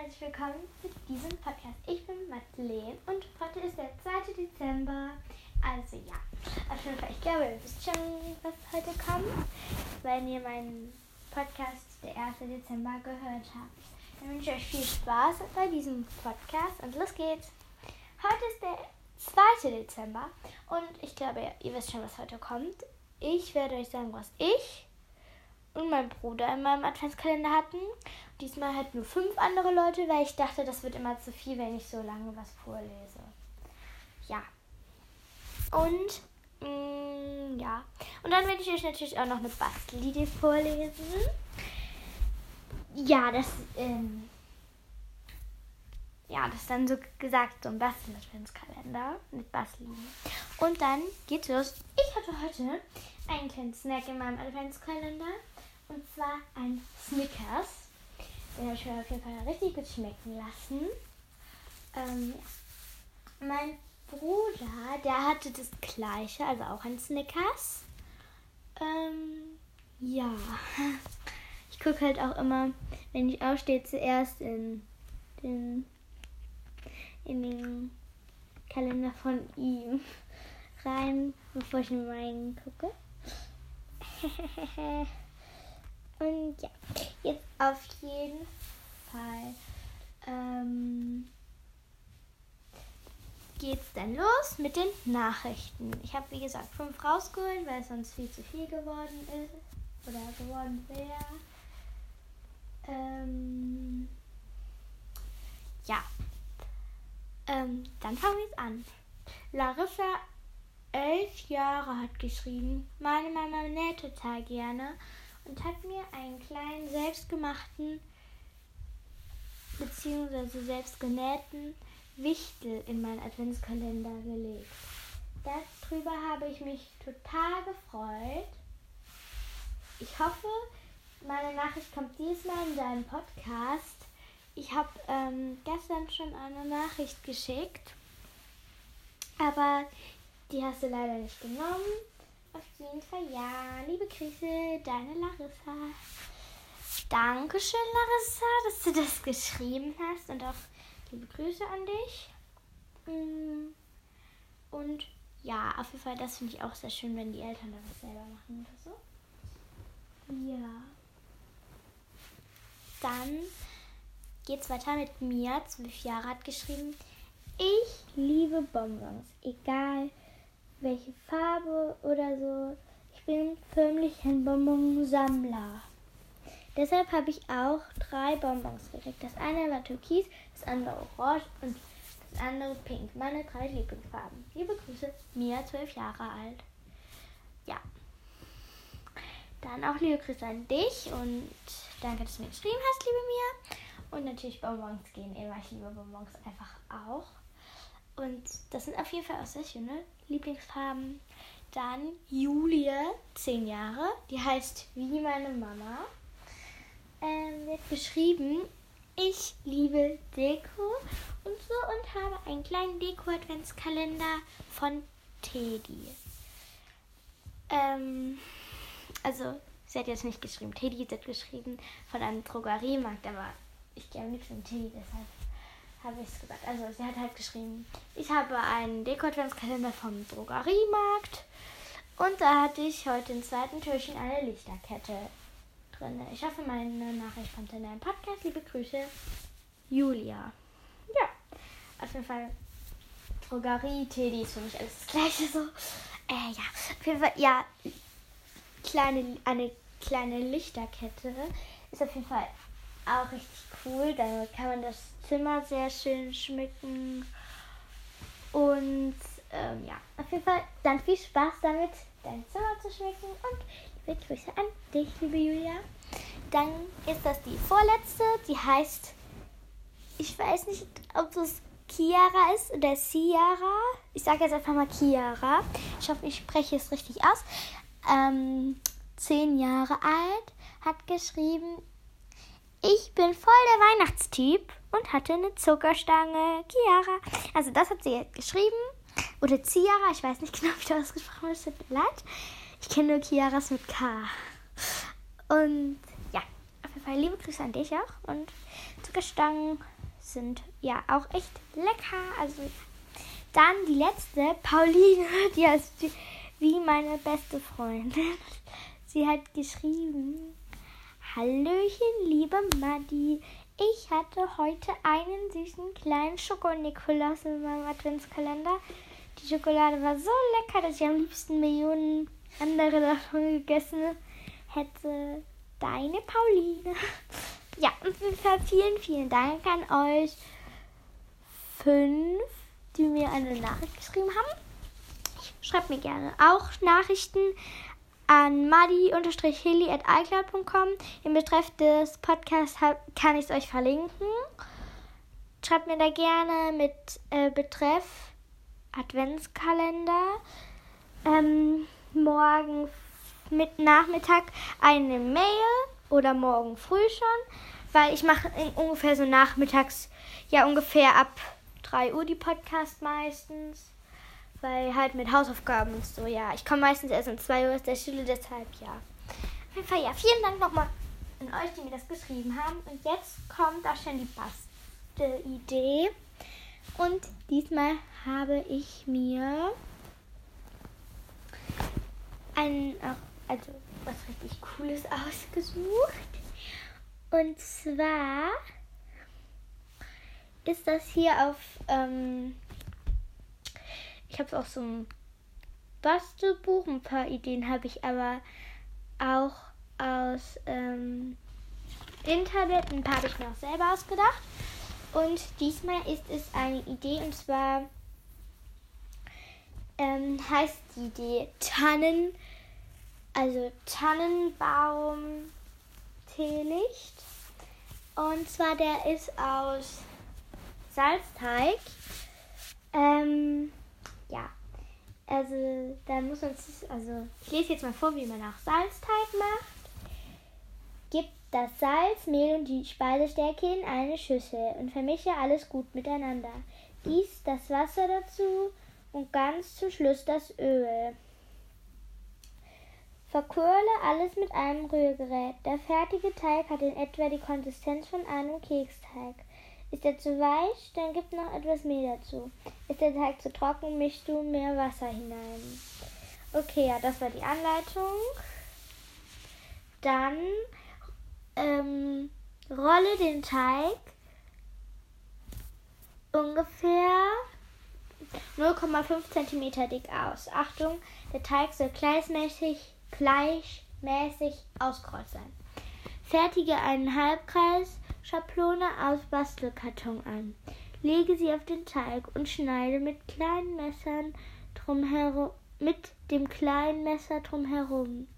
herzlich willkommen zu diesem Podcast. Ich bin Madeleine und heute ist der 2. Dezember. Also ja, auf jeden Fall, ich glaube, ihr wisst schon, was heute kommt, wenn ihr meinen Podcast der 1. Dezember gehört habt. Dann wünsche ich euch viel Spaß bei diesem Podcast und los geht's. Heute ist der 2. Dezember und ich glaube, ihr wisst schon, was heute kommt. Ich werde euch sagen, was ich und mein Bruder in meinem Adventskalender hatten. Diesmal halt nur fünf andere Leute, weil ich dachte, das wird immer zu viel, wenn ich so lange was vorlese. Ja. Und mh, mm, ja. Und dann werde ich euch natürlich auch noch eine Bastelidee vorlesen. Ja, das ähm, ja, das ist dann so gesagt, so ein Bastel-Adventskalender mit Basteln. Und dann geht's los. Ich hatte heute einen kleinen Snack in meinem Adventskalender. Und zwar ein Snickers. Den habe ich mir auf jeden Fall richtig gut schmecken lassen. Ähm, mein Bruder, der hatte das gleiche, also auch ein Snickers. Ähm, ja. Ich gucke halt auch immer, wenn ich aufstehe, zuerst in den, in den Kalender von ihm rein, bevor ich in meinen gucke. Und ja, jetzt auf jeden Fall ähm, geht's dann los mit den Nachrichten. Ich habe wie gesagt fünf rausgeholt, weil es sonst viel zu viel geworden ist oder geworden wäre. Ähm, ja, ähm, dann fangen wir jetzt an. Larissa, elf Jahre, hat geschrieben, meine Mama näht total gerne und hat mir einen kleinen selbstgemachten bzw. selbstgenähten Wichtel in meinen Adventskalender gelegt. Darüber habe ich mich total gefreut. Ich hoffe, meine Nachricht kommt diesmal in deinen Podcast. Ich habe ähm, gestern schon eine Nachricht geschickt, aber die hast du leider nicht genommen. Auf jeden Fall ja. Liebe Grüße, deine Larissa. Dankeschön, Larissa, dass du das geschrieben hast und auch liebe Grüße an dich. Mm. Und ja, auf jeden Fall, das finde ich auch sehr schön, wenn die Eltern das selber machen oder so. Ja. Dann geht es weiter mit mir, zwölf Jahre hat geschrieben. Ich liebe Bonbons, egal welche Farbe oder so. Ich bin förmlich ein Bonbonsammler. Deshalb habe ich auch drei Bonbons gekriegt. Das eine war Türkis, das andere Orange und das andere Pink. Meine drei Lieblingsfarben. Liebe Grüße, Mia, zwölf Jahre alt. Ja. Dann auch liebe Grüße an dich und danke, dass du mir geschrieben hast, liebe Mia. Und natürlich Bonbons gehen immer. Ich liebe Bonbons einfach auch. Und das sind auf jeden Fall auch sehr schöne Lieblingsfarben. Dann Julia, 10 Jahre, die heißt wie meine Mama. Ähm, wird geschrieben, ich liebe Deko und so und habe einen kleinen Deko-Adventskalender von Teddy. Ähm, also, sie hat jetzt nicht geschrieben, Teddy hat geschrieben von einem Drogeriemarkt, aber ich gerne nichts von Teddy, deshalb habe ich es gesagt. Also sie hat halt geschrieben, ich habe einen Deko-Adventskalender vom Drogeriemarkt und da hatte ich heute im zweiten Türchen eine Lichterkette drin. Ich hoffe, meine Nachricht kommt in deinem Podcast. Liebe Grüße, Julia. Ja, auf jeden Fall Drogerie, Teddy ist für mich alles das gleiche so. Äh, ja, auf jeden Fall, ja, kleine, eine kleine Lichterkette ist auf jeden Fall auch richtig cool. Damit kann man das Zimmer sehr schön schmücken. Und ähm, ja, auf jeden Fall dann viel Spaß damit, dein Zimmer zu schmücken. Und liebe Grüße an dich, liebe Julia. Dann ist das die vorletzte. Die heißt, ich weiß nicht, ob es Chiara ist oder Ciara. Ich sage jetzt einfach mal Chiara. Ich hoffe, ich spreche es richtig aus. Ähm, zehn Jahre alt, hat geschrieben, ich bin voll der Weihnachtstyp und hatte eine Zuckerstange. Chiara. Also das hat sie jetzt geschrieben. Oder Ciara, ich weiß nicht genau, wie das ausgesprochen wird. Tut mir leid. Ich kenne nur Chiaras mit K. Und ja, auf jeden Fall liebe Grüße an dich auch. Und Zuckerstangen sind ja auch echt lecker. Also dann die letzte, Pauline, die heißt wie meine beste Freundin. Sie hat geschrieben, Hallöchen, liebe Madi. Ich hatte heute einen süßen kleinen Schokonikolaus in meinem Adventskalender. Die Schokolade war so lecker, dass ich am liebsten Millionen andere davon gegessen hätte. Deine Pauline. Ja, und vielen, vielen Dank an euch fünf, die mir eine Nachricht geschrieben haben. Schreibt mir gerne auch Nachrichten an madi-heli.icloud.com. Im Betreff des Podcasts kann ich es euch verlinken. Schreibt mir da gerne mit äh, Betreff Adventskalender. Ähm, morgen mit Nachmittag eine Mail oder morgen früh schon, weil ich mache ungefähr so nachmittags, ja ungefähr ab 3 Uhr die Podcast meistens. Weil halt mit Hausaufgaben und so, ja. Ich komme meistens erst um 2 Uhr aus der Schule, deshalb ja. Auf jeden Fall, ja, vielen Dank nochmal an euch, die mir das geschrieben haben. Und jetzt kommt auch schon die Bastel-Idee. Und diesmal habe ich mir ein, also was richtig Cooles ausgesucht. Und zwar ist das hier auf ähm, ich habe auch so ein Bastelbuch. Ein paar Ideen habe ich aber auch aus ähm, Internet. Ein paar habe ich mir auch selber ausgedacht. Und diesmal ist es eine Idee und zwar ähm, heißt die Idee Tannen, also Tannenbaum Teelicht. Und zwar der ist aus Salzteig. Ähm. Also, da muss man, also, ich lese jetzt mal vor, wie man auch Salzteig macht. Gib das Salz, Mehl und die Speisestärke in eine Schüssel und vermische alles gut miteinander. Gieß das Wasser dazu und ganz zum Schluss das Öl. Verkurle alles mit einem Rührgerät. Der fertige Teig hat in etwa die Konsistenz von einem Keksteig. Ist er zu weich, dann gib noch etwas Mehl dazu. Ist der Teig zu trocken, mischst du mehr Wasser hinein. Okay, ja, das war die Anleitung. Dann ähm, rolle den Teig ungefähr 0,5 cm dick aus. Achtung, der Teig soll gleichmäßig, gleichmäßig ausgerollt sein. Fertige einen Halbkreis Schablone aus Bastelkarton an. Lege sie auf den Teig und schneide mit kleinen Messern drumherum, mit dem kleinen Messer drumherum.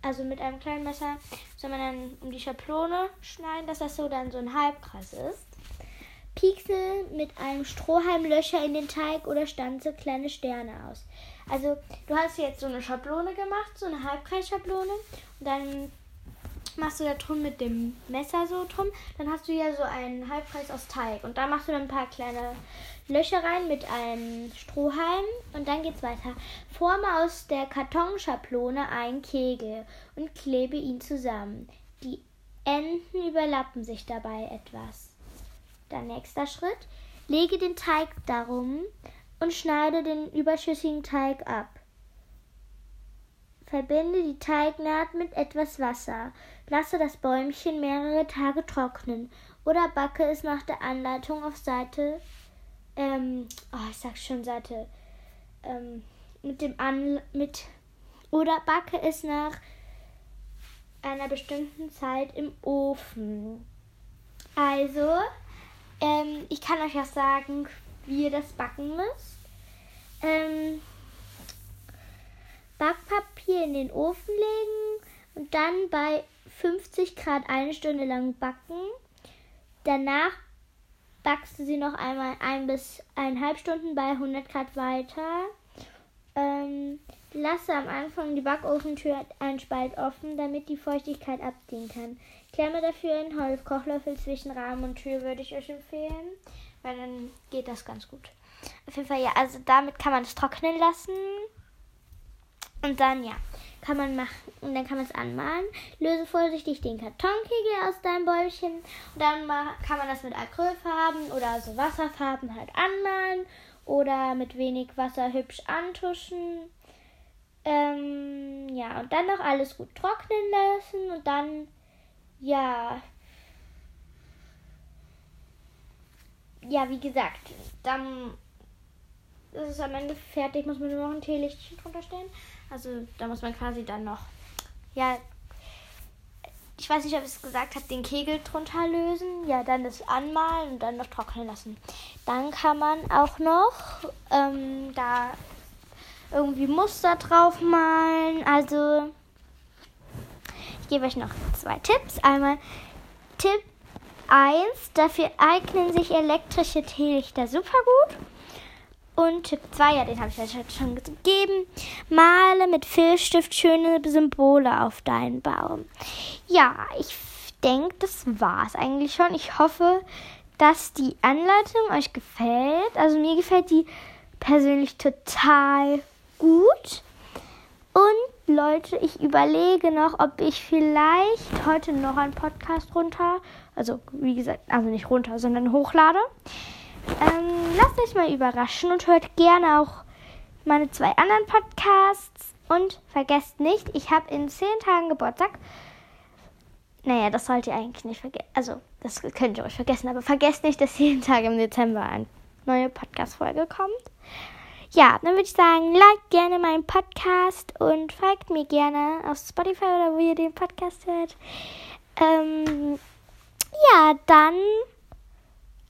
Also mit einem kleinen Messer soll man dann um die Schablone schneiden, dass das so dann so ein Halbkreis ist. Piekse mit einem Strohhalm Löcher in den Teig oder stanze kleine Sterne aus. Also du hast jetzt so eine Schablone gemacht, so eine Halbkreisschablone und dann machst du da drum mit dem Messer so drum, dann hast du ja so einen Halbkreis aus Teig. Und da machst du dann ein paar kleine Löcher rein mit einem Strohhalm und dann geht's weiter. Forme aus der Kartonschablone einen Kegel und klebe ihn zusammen. Die Enden überlappen sich dabei etwas. Dann nächster Schritt. Lege den Teig darum und schneide den überschüssigen Teig ab. Verbinde die Teignaht mit etwas Wasser. Lasse das Bäumchen mehrere Tage trocknen oder backe es nach der Anleitung auf Seite, ähm, oh, ich sag schon Seite, ähm, mit dem An, mit, oder backe es nach einer bestimmten Zeit im Ofen. Also, ähm, ich kann euch auch sagen, wie ihr das backen müsst. Ähm, Backpapier in den Ofen legen und dann bei 50 Grad eine Stunde lang backen. Danach backst du sie noch einmal ein bis eineinhalb Stunden bei 100 Grad weiter. Ähm, lasse am Anfang die Backofentür einen Spalt offen, damit die Feuchtigkeit abziehen kann. Klemme dafür einen Holzkochlöffel zwischen Rahmen und Tür, würde ich euch empfehlen, weil dann geht das ganz gut. Auf jeden Fall, ja, also damit kann man es trocknen lassen. Und dann, ja, kann man machen, und dann kann man es anmalen. Löse vorsichtig den Kartonkegel aus deinem Bäumchen. Und dann kann man das mit Acrylfarben oder so Wasserfarben halt anmalen. Oder mit wenig Wasser hübsch antuschen. Ähm, ja, und dann noch alles gut trocknen lassen. Und dann, ja, ja, wie gesagt, dann ist es am Ende fertig, muss man nur noch ein Teelichtchen drunter stellen. Also da muss man quasi dann noch, ja, ich weiß nicht, ob ich es gesagt habe, den Kegel drunter lösen. Ja, dann das anmalen und dann noch trocknen lassen. Dann kann man auch noch ähm, da irgendwie Muster drauf malen. Also ich gebe euch noch zwei Tipps. Einmal Tipp 1, dafür eignen sich elektrische Teelichter super gut. Und Tipp 2, ja, den habe ich euch heute schon gegeben. Male mit Filzstift schöne Symbole auf deinen Baum. Ja, ich denke, das war es eigentlich schon. Ich hoffe, dass die Anleitung euch gefällt. Also mir gefällt die persönlich total gut. Und Leute, ich überlege noch, ob ich vielleicht heute noch einen Podcast runter, also wie gesagt, also nicht runter, sondern hochlade. Ähm, lasst euch mal überraschen und hört gerne auch meine zwei anderen Podcasts. Und vergesst nicht, ich habe in zehn Tagen Geburtstag. Naja, das sollt ihr eigentlich nicht vergessen. Also, das könnt ihr euch vergessen, aber vergesst nicht, dass jeden Tag im Dezember eine neue Podcast-Folge kommt. Ja, dann würde ich sagen, liked gerne meinen Podcast und folgt mir gerne auf Spotify oder wo ihr den Podcast hört. Ähm, ja, dann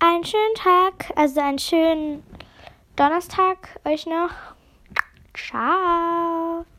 einen schönen Tag, also einen schönen Donnerstag euch noch. Ciao.